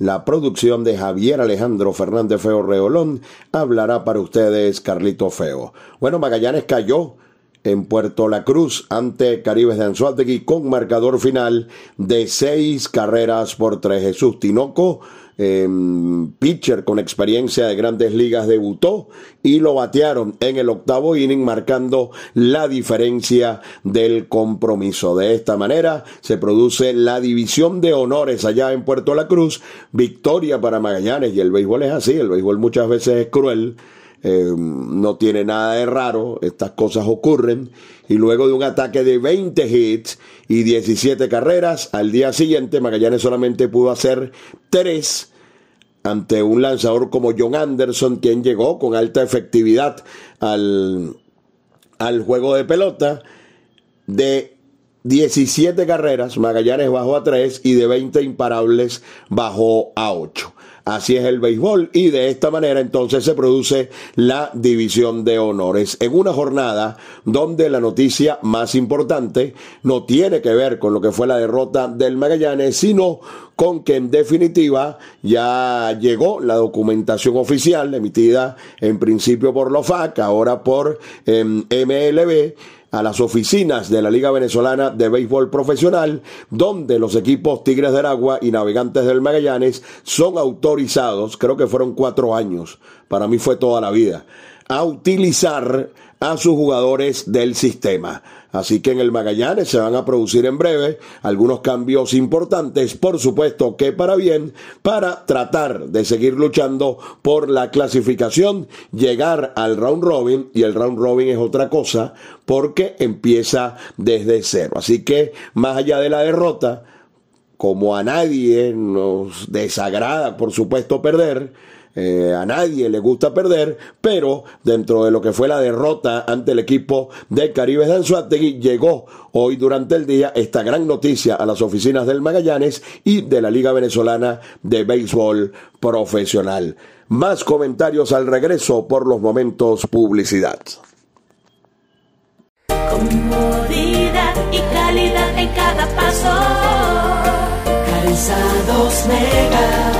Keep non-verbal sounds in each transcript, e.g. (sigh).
la producción de Javier Alejandro Fernández Feo Reolón hablará para ustedes Carlito Feo. Bueno, Magallanes cayó en Puerto La Cruz ante Caribes de Anzuategui con marcador final de seis carreras por tres. Jesús Tinoco Em, pitcher con experiencia de grandes ligas debutó y lo batearon en el octavo inning marcando la diferencia del compromiso. De esta manera se produce la división de honores allá en Puerto La Cruz, victoria para Magallanes y el béisbol es así, el béisbol muchas veces es cruel. Em, no tiene nada de raro, estas cosas ocurren. Y luego de un ataque de 20 hits y 17 carreras, al día siguiente Magallanes solamente pudo hacer 3 ante un lanzador como John Anderson, quien llegó con alta efectividad al, al juego de pelota. De 17 carreras, Magallanes bajó a 3 y de 20 imparables bajó a 8. Así es el béisbol y de esta manera entonces se produce la división de honores. En una jornada donde la noticia más importante no tiene que ver con lo que fue la derrota del Magallanes, sino con que en definitiva ya llegó la documentación oficial emitida en principio por LOFAC, ahora por em, MLB a las oficinas de la Liga Venezolana de Béisbol Profesional, donde los equipos Tigres del Agua y Navegantes del Magallanes son autorizados, creo que fueron cuatro años, para mí fue toda la vida, a utilizar a sus jugadores del sistema. Así que en el Magallanes se van a producir en breve algunos cambios importantes, por supuesto que para bien, para tratar de seguir luchando por la clasificación, llegar al round robin, y el round robin es otra cosa, porque empieza desde cero. Así que más allá de la derrota, como a nadie nos desagrada, por supuesto, perder, eh, a nadie le gusta perder, pero dentro de lo que fue la derrota ante el equipo de Caribe de Anzuategui, llegó hoy durante el día esta gran noticia a las oficinas del Magallanes y de la Liga Venezolana de Béisbol Profesional. Más comentarios al regreso por los momentos publicidad. Comodidad y calidad en cada paso. Calzados Mega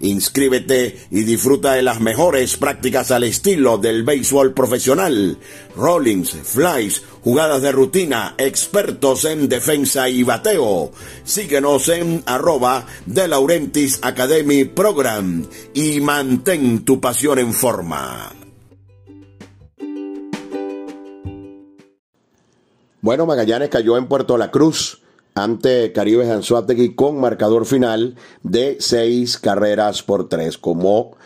Inscríbete y disfruta de las mejores prácticas al estilo del béisbol profesional. Rollings, flies, jugadas de rutina, expertos en defensa y bateo. Síguenos en arroba de Laurentis Academy Program y mantén tu pasión en forma. Bueno, Magallanes cayó en Puerto La Cruz ante Caribe Anzuategui con marcador final de seis carreras por tres. Como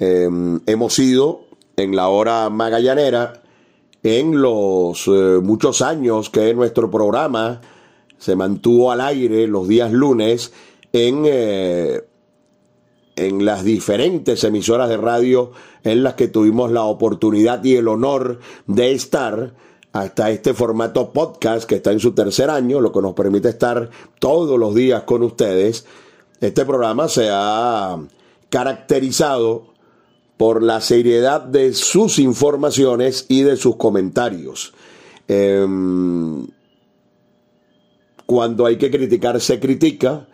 Em, hemos ido en la hora magallanera en los eh, muchos años que nuestro programa se mantuvo al aire los días lunes en, eh, en las diferentes emisoras de radio en las que tuvimos la oportunidad y el honor de estar hasta este formato podcast que está en su tercer año, lo que nos permite estar todos los días con ustedes. Este programa se ha caracterizado por la seriedad de sus informaciones y de sus comentarios. Em, cuando hay que criticar, se critica.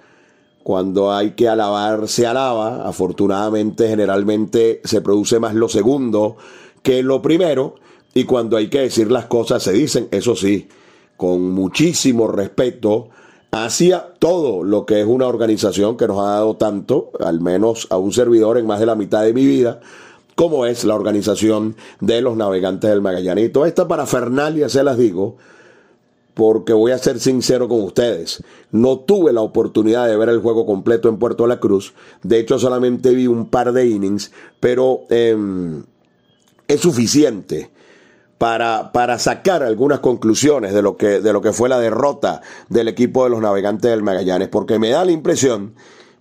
Cuando hay que alabar, se alaba. Afortunadamente, generalmente se produce más lo segundo que lo primero. Y cuando hay que decir las cosas, se dicen, eso sí, con muchísimo respeto hacia todo lo que es una organización que nos ha dado tanto, al menos a un servidor en más de la mitad de mi vida, como es la organización de los navegantes del Magallanito. Esta parafernalia se las digo porque voy a ser sincero con ustedes. No tuve la oportunidad de ver el juego completo en Puerto La Cruz. De hecho, solamente vi un par de innings, pero em, es suficiente para, para sacar algunas conclusiones de lo, que, de lo que fue la derrota del equipo de los navegantes del Magallanes, porque me da la impresión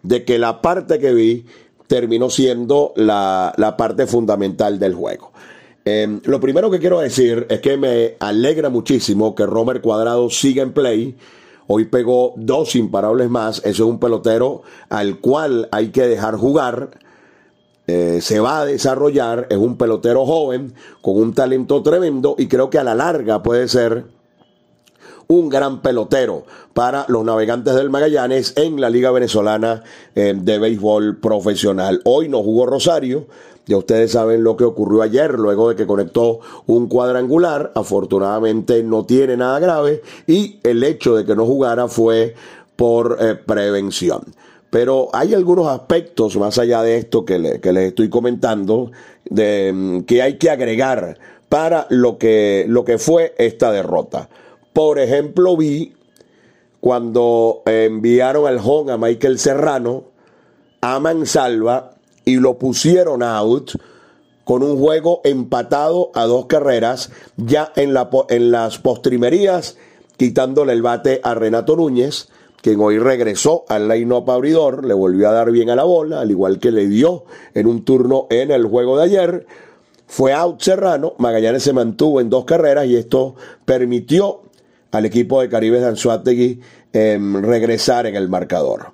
de que la parte que vi terminó siendo la, la parte fundamental del juego. Em, lo primero que quiero decir es que me alegra muchísimo que Romer Cuadrado siga en play. Hoy pegó dos imparables más. Ese es un pelotero al cual hay que dejar jugar. Eh, se va a desarrollar, es un pelotero joven con un talento tremendo y creo que a la larga puede ser un gran pelotero para los navegantes del Magallanes en la Liga Venezolana eh, de Béisbol Profesional. Hoy no jugó Rosario. Ya ustedes saben lo que ocurrió ayer, luego de que conectó un cuadrangular. Afortunadamente no tiene nada grave y el hecho de que no jugara fue por eh, prevención. Pero hay algunos aspectos más allá de esto que, les estoy comentando de, mm, que hay que agregar para lo que, lo que fue esta derrota. Por ejemplo, vi cuando enviaron al home a Michael Serrano a Mansalva y lo pusieron out con un juego empatado a dos carreras, ya en, la, en las postrimerías, quitándole el bate a Renato Núñez quien hoy regresó al line-up abridor, le volvió a dar bien a la bola, al igual que le dio en un turno en el juego de ayer. Fue out Serrano, Magallanes se mantuvo en dos carreras y esto permitió al equipo de Caribe de Anzuategui em, regresar en el marcador.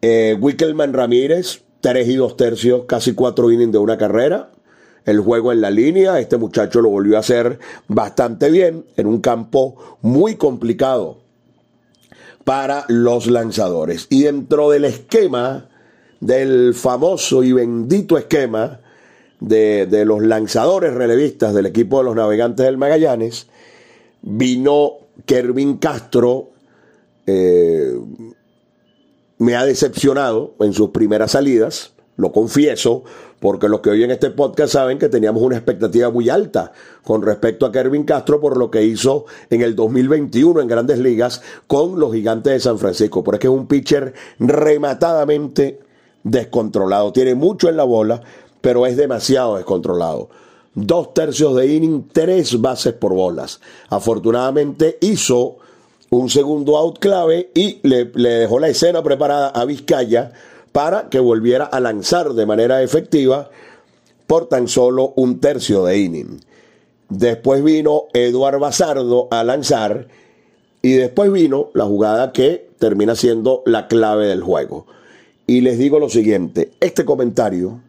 Eh, Wickelman Ramírez, tres y dos tercios, casi cuatro innings de una carrera. El juego en la línea, este muchacho lo volvió a hacer bastante bien en un campo muy complicado para los lanzadores. Y dentro del esquema, del famoso y bendito esquema de, los lanzadores relevistas del equipo de los navegantes del Magallanes, vino Kervin Castro, eh, me ha decepcionado en sus primeras salidas, lo confieso, porque los que oyen este podcast saben que teníamos una expectativa muy alta con respecto a Kervin Castro por lo que hizo en el 2021 en grandes ligas con los gigantes de San Francisco. Porque es un pitcher rematadamente descontrolado. Tiene mucho en la bola, pero es demasiado descontrolado. Dos tercios de inning, tres bases por bolas. Afortunadamente hizo un segundo out clave y le, le dejó la escena preparada a Vizcaya para que volviera a lanzar de manera efectiva por tan solo un tercio de inning. Después vino Eduard Bazardo a lanzar y después vino la jugada que termina siendo la clave del juego. Y les digo lo siguiente, este comentario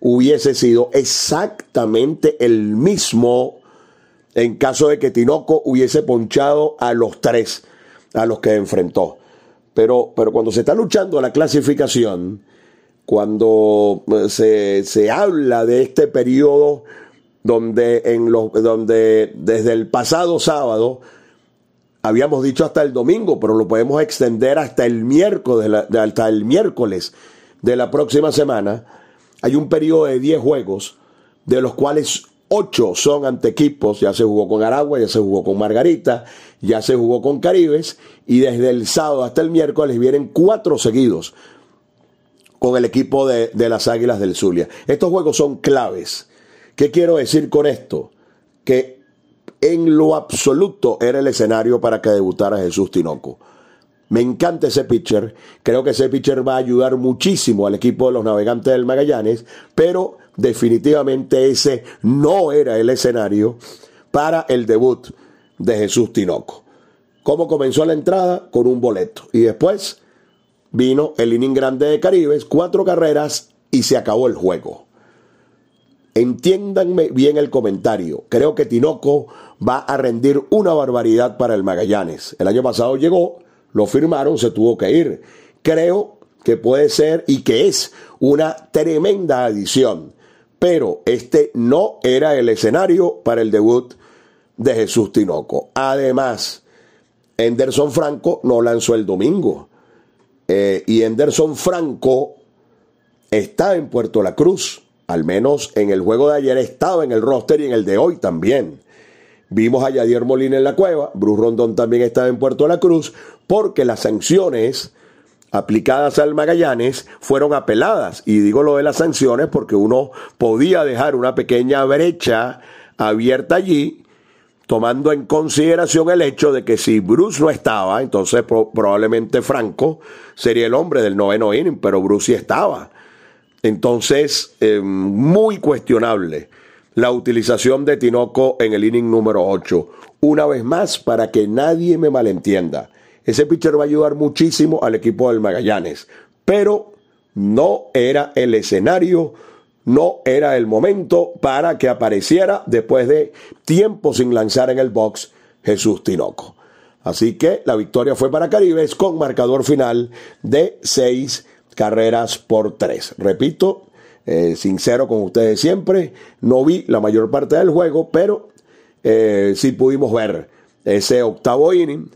hubiese sido exactamente el mismo en caso de que Tinoco hubiese ponchado a los tres a los que enfrentó. Pero, pero cuando se está luchando la clasificación, cuando eh, se, se habla de este periodo donde, en los, donde desde el pasado sábado, habíamos dicho hasta el domingo, pero lo podemos extender hasta el miércoles, hasta el miércoles de la próxima semana, hay un periodo de 10 juegos, de los cuales 8 son ante equipos, ya se jugó con Aragua, ya se jugó con Margarita, ya se jugó con Caribes y desde el sábado hasta el miércoles vienen cuatro seguidos. con el equipo de, de las Águilas del Zulia. Estos juegos son claves. ¿Qué quiero decir con esto? Que en lo absoluto era el escenario para que debutara Jesús Tinoco. Me encanta ese pitcher. Creo que ese pitcher va a ayudar muchísimo al equipo de los navegantes del Magallanes, pero definitivamente ese no era el escenario para el debut de Jesús Tinoco. ¿Cómo comenzó la entrada? Con un boleto. Y después vino el inning grande de Caribes, cuatro carreras y se acabó el juego. Entiéndanme bien el comentario. Creo que Tinoco va a rendir una barbaridad para el Magallanes. El año pasado llegó, lo firmaron, se tuvo que ir. Creo que puede ser y que es una tremenda adición. Pero este no era el escenario para el debut de Jesús Tinoco. Además, Enderson Franco no lanzó el domingo. Eh, y Enderson Franco está en Puerto La Cruz. Al menos en el juego de ayer estaba en el roster y en el de hoy también. Vimos a Yadier Molina en la cueva, Bruce Rondón también estaba en Puerto La Cruz, porque las sanciones aplicadas al Magallanes fueron apeladas. Y digo lo de las sanciones porque uno podía dejar una pequeña brecha abierta allí, tomando en consideración el hecho de que si Bruce no estaba, entonces probablemente Franco sería el hombre del noveno inning, pero Bruce sí estaba. Entonces, eh, muy cuestionable la utilización de Tinoco en el inning número 8. Una vez más, para que nadie me malentienda, ese pitcher va a ayudar muchísimo al equipo del Magallanes, pero no era el escenario, no era el momento para que apareciera después de tiempo sin lanzar en el box Jesús Tinoco. Así que la victoria fue para Caribes con marcador final de seis carreras por tres. Repito, eh, sincero con ustedes siempre, no vi la mayor parte del juego, pero eh, sí pudimos ver ese octavo inning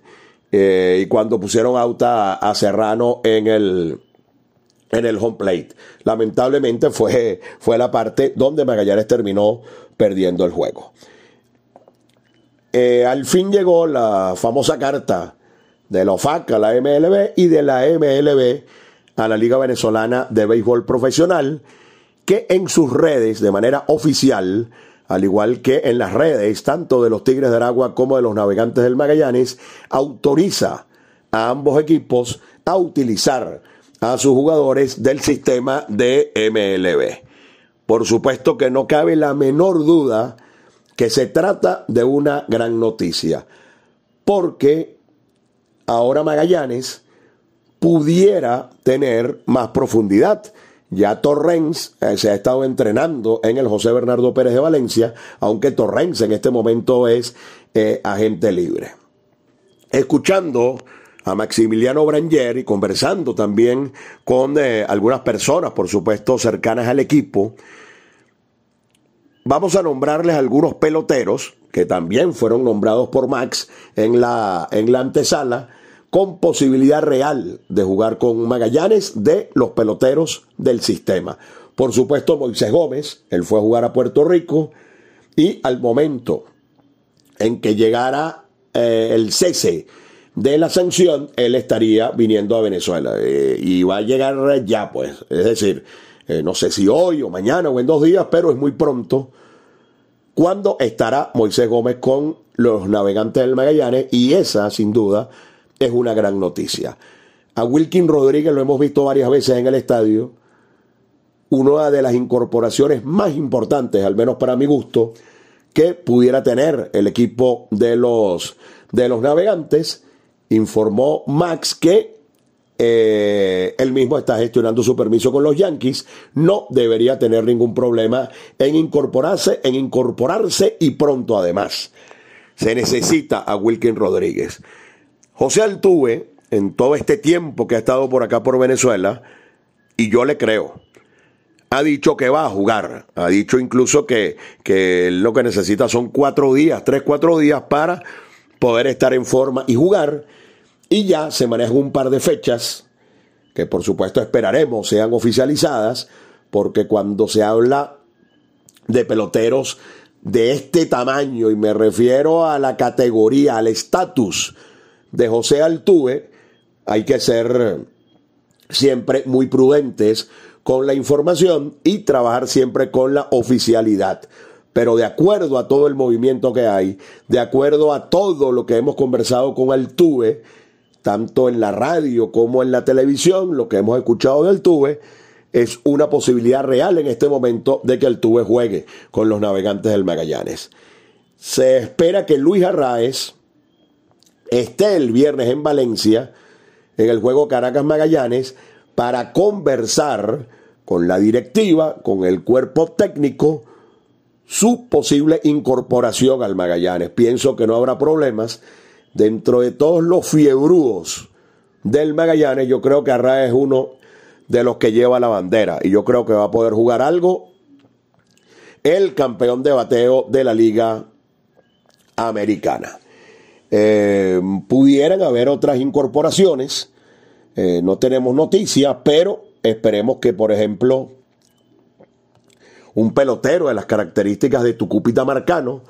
eh, y cuando pusieron auta a, Serrano en el, en el home plate. Lamentablemente fue, fue la parte donde Magallanes terminó perdiendo el juego. al fin llegó la famosa carta de la OFAC a la MLB y de la MLB a la Liga Venezolana de Béisbol Profesional que en sus redes, de manera oficial, al igual que en las redes tanto de los Tigres de Aragua como de los Navegantes del Magallanes, autoriza a ambos equipos a utilizar a sus jugadores del sistema de MLB. Por supuesto que no cabe la menor duda que se trata de una gran noticia, porque ahora Magallanes pudiera tener más profundidad ya Torrens eh, se ha estado entrenando en el José Bernardo Pérez de Valencia, aunque Torrens en este momento es eh, agente libre. Escuchando a Maximiliano Branger y conversando también con eh, algunas personas, por supuesto, cercanas al equipo, vamos a nombrarles algunos peloteros que también fueron nombrados por Max en la, en la antesala con posibilidad real de jugar con Magallanes de los peloteros del sistema. Por supuesto, Moisés Gómez, él fue a jugar a Puerto Rico y al momento en que llegara eh, el cese de la sanción, él estaría viniendo a Venezuela eh, y va a llegar ya, pues, es decir, eh, no sé si hoy o mañana o en dos días, pero es muy pronto cuando estará Moisés Gómez con los navegantes del Magallanes y esa, sin duda, es una gran noticia. A Wilkin Rodríguez lo hemos visto varias veces en el estadio. Una de las incorporaciones más importantes, al menos para mi gusto, que pudiera tener el equipo de los, de los navegantes. Informó Max que eh, él mismo está gestionando su permiso con los Yankees. No debería tener ningún problema en incorporarse, en incorporarse y pronto además. Se necesita a Wilkin Rodríguez. José Altuve, en todo este tiempo que ha estado por acá por Venezuela, y yo le creo, ha dicho que va a jugar. Ha dicho incluso que, que lo que necesita son cuatro días, tres, cuatro días para poder estar en forma y jugar. Y ya se manejan un par de fechas que por supuesto esperaremos sean oficializadas, porque cuando se habla de peloteros de este tamaño, y me refiero a la categoría, al estatus de José Altuve, hay que ser siempre muy prudentes con la información y trabajar siempre con la oficialidad. Pero de acuerdo a todo el movimiento que hay, de acuerdo a todo lo que hemos conversado con el TUVE, tanto en la radio como en la televisión, lo que hemos escuchado del TUVE, es una posibilidad real en este momento de que el TUVE juegue con los navegantes del Magallanes. Se espera que Luis Arraez esté el viernes en Valencia en el juego Caracas Magallanes para conversar con la directiva, con el cuerpo técnico, su posible incorporación al Magallanes. Pienso que no habrá problemas. Dentro de todos los fiebrúos del Magallanes, yo creo que Arraez es uno de los que lleva la bandera y yo creo que va a poder jugar algo el campeón de bateo de la Liga Americana. Eh, pudieran haber otras incorporaciones, eh, no tenemos noticias, pero esperemos que, por ejemplo, un pelotero de las características de Tucupita Marcano,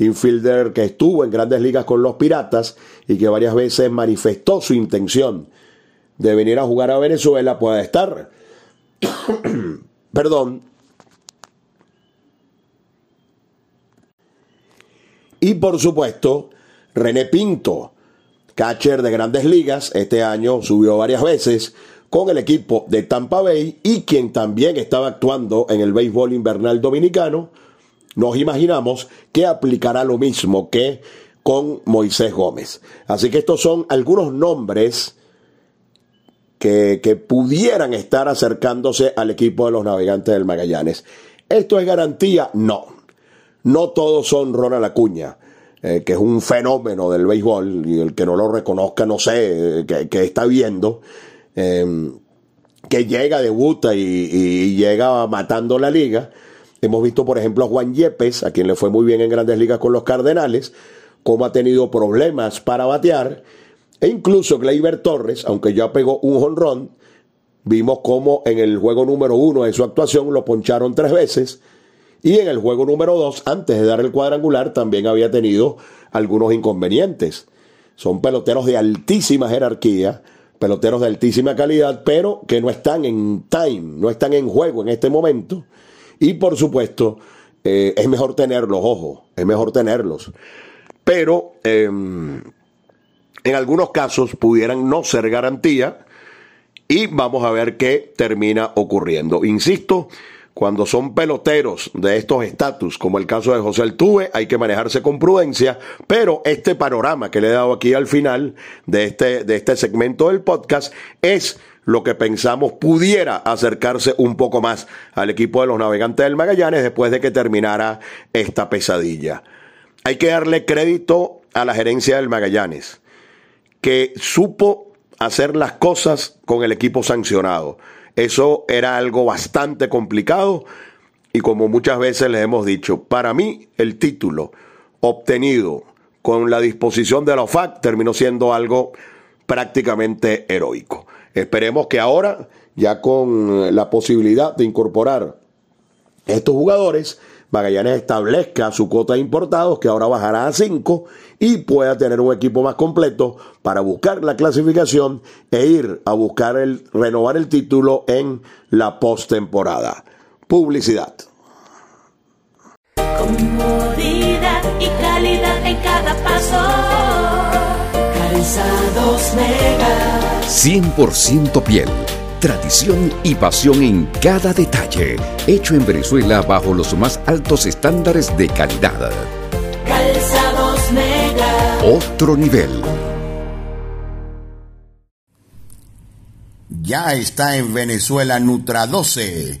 infielder que estuvo en grandes ligas con los Piratas y que varias veces manifestó su intención de venir a jugar a Venezuela, pueda estar, (coughs) perdón, y por supuesto, René Pinto, catcher de grandes ligas, este año subió varias veces con el equipo de Tampa Bay y quien también estaba actuando en el béisbol invernal dominicano, nos imaginamos que aplicará lo mismo que con Moisés Gómez. Así que estos son algunos nombres que, que, pudieran estar acercándose al equipo de los navegantes del Magallanes. ¿Esto es garantía? No. No todos son Ronald Acuña. Eh, que es un fenómeno del béisbol, y el que no lo reconozca, no sé, eh, que, está viendo, em, que llega, debuta y, y, llega matando la liga. Hemos visto, por ejemplo, a Juan Yepes, a quien le fue muy bien en grandes ligas con los Cardenales, cómo ha tenido problemas para batear, e incluso Gleyber Torres, aunque ya pegó un jonrón, vimos cómo en el juego número uno de su actuación lo poncharon tres veces, y en el juego número 2, antes de dar el cuadrangular, también había tenido algunos inconvenientes. Son peloteros de altísima jerarquía, peloteros de altísima calidad, pero que no están en time, no están en juego en este momento. Y por supuesto, eh, es mejor tenerlos, ojo, es mejor tenerlos. Pero em, en algunos casos pudieran no ser garantía y vamos a ver qué termina ocurriendo. Insisto, cuando son peloteros de estos estatus, como el caso de José Altuve, hay que manejarse con prudencia, pero este panorama que le he dado aquí al final de este, de este segmento del podcast es lo que pensamos pudiera acercarse un poco más al equipo de los navegantes del Magallanes después de que terminara esta pesadilla. Hay que darle crédito a la gerencia del Magallanes, que supo hacer las cosas con el equipo sancionado. Eso era algo bastante complicado y como muchas veces les hemos dicho, para mí el título obtenido con la disposición de la OFAC terminó siendo algo prácticamente heroico. Esperemos que ahora, ya con la posibilidad de incorporar estos jugadores, Magallanes establezca su cuota de importados, que ahora bajará a 5, y pueda tener un equipo más completo para buscar la clasificación e ir a buscar el, renovar el título en la postemporada. Publicidad. Comodidad y calidad en cada paso. Calzados Mega. 100% piel tradición y pasión en cada detalle, hecho en Venezuela bajo los más altos estándares de calidad. Calzados Mega. Otro nivel. Ya está en Venezuela Nutra 12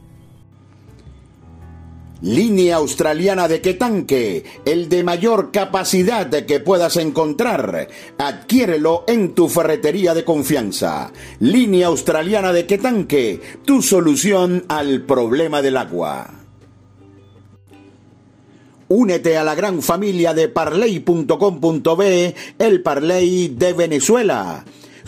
Línea australiana de Quetanque, el de mayor capacidad que puedas encontrar. Adquiérelo en tu ferretería de confianza. Línea australiana de Quetanque, tu solución al problema del agua. Únete a la gran familia de parley.com.be, el Parley de Venezuela.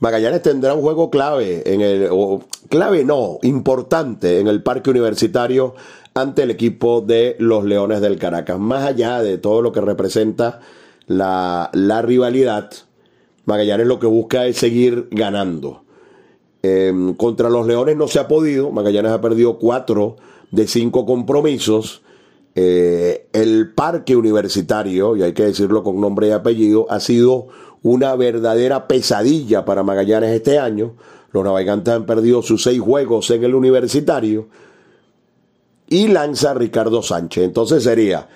Magallanes tendrá un juego clave en el clave no, importante en el Parque Universitario ante el equipo de los Leones del Caracas. Más allá de todo lo que representa la, la rivalidad, Magallanes lo que busca es seguir ganando. Em, contra los Leones no se ha podido. Magallanes ha perdido cuatro de cinco compromisos. Eh, el parque universitario, y hay que decirlo con nombre y apellido, ha sido una verdadera pesadilla para Magallanes este año. Los navegantes han perdido sus seis juegos en el universitario. Y lanza Ricardo Sánchez. Entonces sería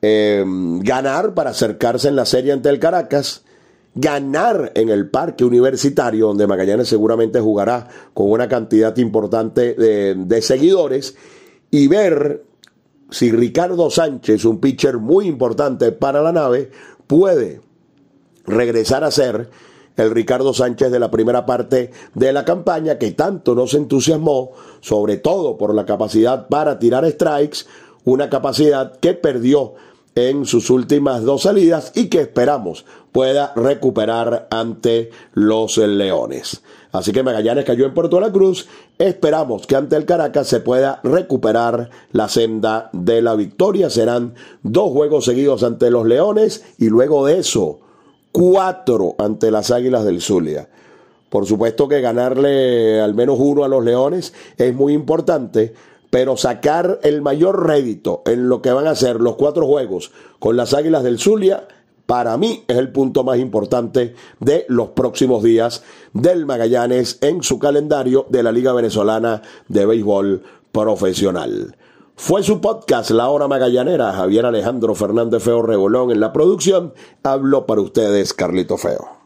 em, ganar para acercarse en la serie ante el Caracas ganar en el parque universitario, donde Magallanes seguramente jugará con una cantidad importante de, seguidores, y ver si Ricardo Sánchez, un pitcher muy importante para la nave, puede regresar a ser el Ricardo Sánchez de la primera parte de la campaña que tanto nos entusiasmó, sobre todo por la capacidad para tirar strikes, una capacidad que perdió en sus últimas dos salidas y que esperamos pueda recuperar ante los Leones. Así que Magallanes cayó en Puerto La Cruz. Esperamos que ante el Caracas se pueda recuperar la senda de la victoria. Serán dos juegos seguidos ante los Leones y luego de eso, cuatro ante las Águilas del Zulia. Por supuesto que ganarle al menos uno a los Leones es muy importante, pero sacar el mayor rédito en lo que van a ser los cuatro juegos con las Águilas del Zulia, para mí es el punto más importante de los próximos días del Magallanes en su calendario de la Liga Venezolana de Béisbol Profesional. Fue su podcast La Hora Magallanera, Javier Alejandro Fernández Feo Rebolón en la producción, habló para ustedes Carlito Feo.